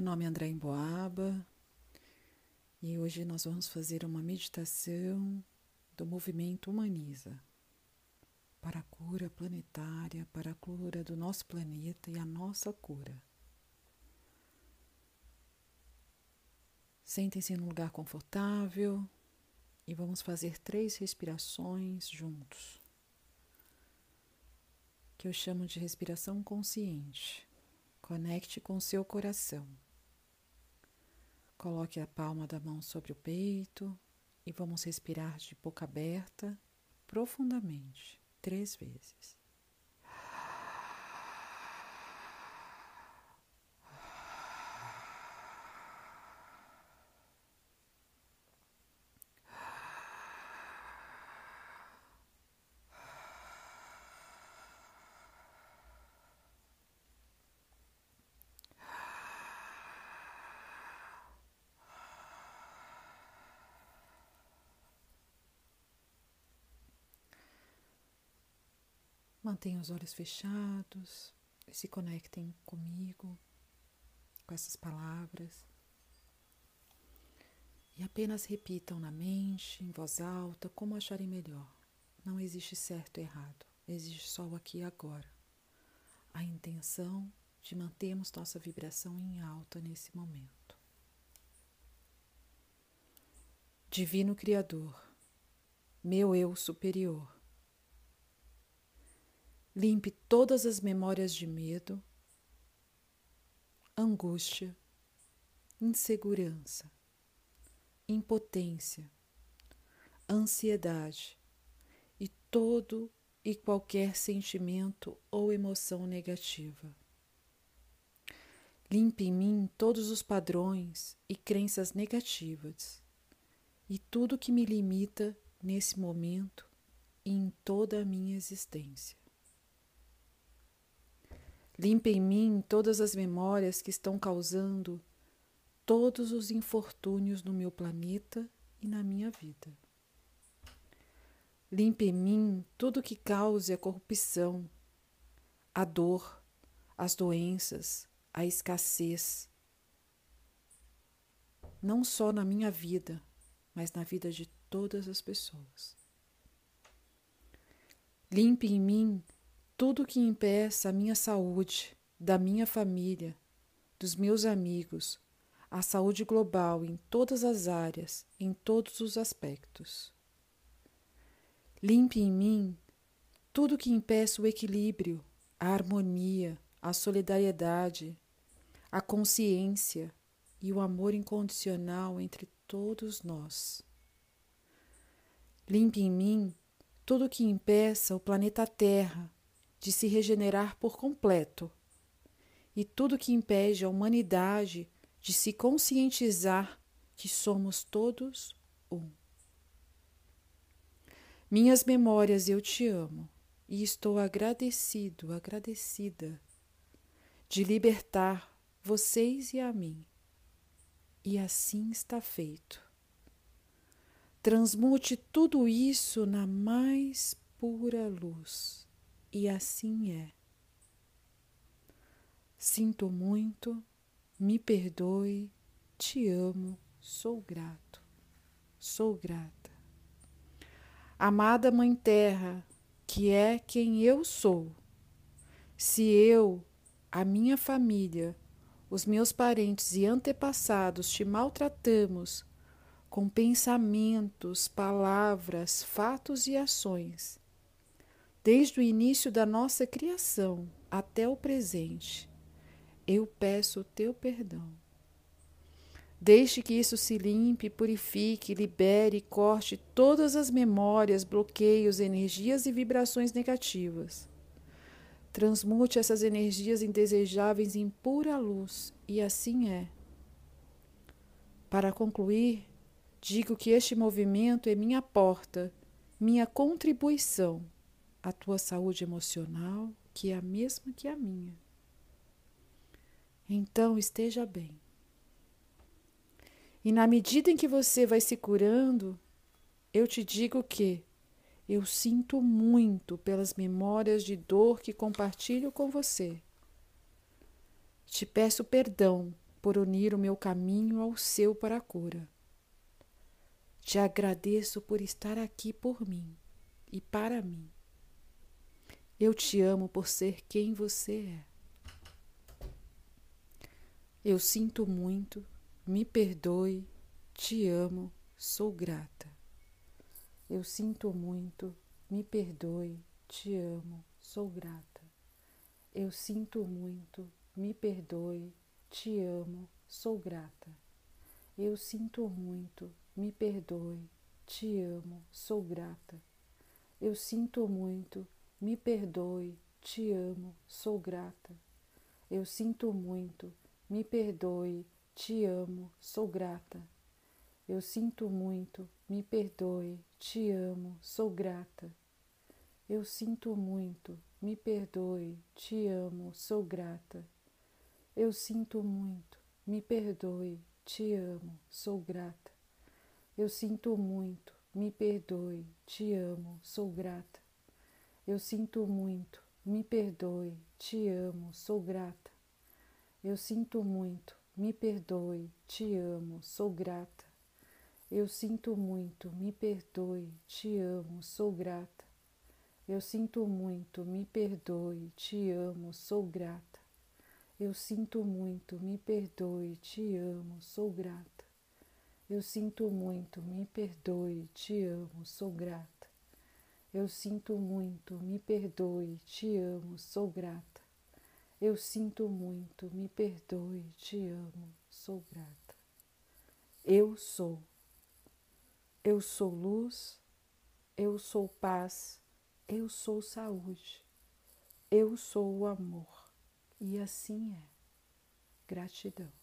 nome é André Emboaba e hoje nós vamos fazer uma meditação do movimento Humaniza para a cura planetária, para a cura do nosso planeta e a nossa cura. Sentem-se num lugar confortável e vamos fazer três respirações juntos, que eu chamo de respiração consciente. Conecte com seu coração. Coloque a palma da mão sobre o peito e vamos respirar de boca aberta profundamente, três vezes. Mantenham os olhos fechados e se conectem comigo, com essas palavras. E apenas repitam na mente, em voz alta, como acharem melhor. Não existe certo e errado, existe só o aqui e agora. A intenção de mantermos nossa vibração em alta nesse momento. Divino Criador, meu eu superior, Limpe todas as memórias de medo, angústia, insegurança, impotência, ansiedade e todo e qualquer sentimento ou emoção negativa. Limpe em mim todos os padrões e crenças negativas e tudo que me limita nesse momento e em toda a minha existência. Limpe em mim todas as memórias que estão causando todos os infortúnios no meu planeta e na minha vida. Limpe em mim tudo que cause a corrupção, a dor, as doenças, a escassez. Não só na minha vida, mas na vida de todas as pessoas. Limpe em mim tudo que impeça a minha saúde, da minha família, dos meus amigos, a saúde global em todas as áreas, em todos os aspectos. Limpe em mim tudo que impeça o equilíbrio, a harmonia, a solidariedade, a consciência e o amor incondicional entre todos nós. Limpe em mim tudo que impeça o planeta Terra de se regenerar por completo, e tudo que impede a humanidade de se conscientizar que somos todos um. Minhas memórias, eu te amo e estou agradecido, agradecida de libertar vocês e a mim. E assim está feito. Transmute tudo isso na mais pura luz e assim é. Sinto muito, me perdoe, te amo, sou grato, sou grata. Amada Mãe Terra, que é quem eu sou, se eu, a minha família, os meus parentes e antepassados te maltratamos com pensamentos, palavras, fatos e ações, desde o início da nossa criação até o presente, eu peço o teu perdão. Deixe que isso se limpe, purifique, libere e corte todas as memórias, bloqueios, energias e vibrações negativas. Transmute essas energias indesejáveis em pura luz, e assim é. Para concluir, digo que este movimento é minha porta, minha contribuição a tua saúde emocional, que é a mesma que a minha. Então esteja bem. E na medida em que você vai se curando, eu te digo que eu sinto muito pelas memórias de dor que compartilho com você. Te peço perdão por unir o meu caminho ao seu para a cura. Te agradeço por estar aqui por mim e para mim. Eu te amo por ser quem você é. Eu sinto muito, me perdoe, te amo, sou grata. Eu sinto muito, me perdoe, te amo, sou grata. Eu sinto muito, me perdoe, te amo, sou grata. Eu sinto muito, me perdoe, te amo, sou grata. Eu sinto muito, me perdoe, te amo, sou grata. Eu sinto muito, me perdoe, te amo, sou grata. Eu sinto muito, me perdoe, te amo, sou grata. Eu sinto muito, me perdoe, te amo, sou grata. Eu sinto muito, me perdoe, te amo, sou grata. Eu sinto muito, me perdoe, te amo, sou grata. Eu sinto muito, me perdoe, te amo, sou grata. Eu sinto muito, me perdoe, te amo, sou grata. Eu sinto muito, me perdoe, te amo, sou grata. Eu sinto muito, me perdoe, te amo, sou grata. Eu sinto muito, me perdoe, te amo, sou grata. Eu sinto muito, me perdoe, te amo, sou grata. Eu sinto muito, me perdoe, te amo, sou grata. Eu sinto muito, me perdoe, te amo, sou grata. Eu sou. Eu sou luz, eu sou paz, eu sou saúde, eu sou o amor. E assim é. Gratidão.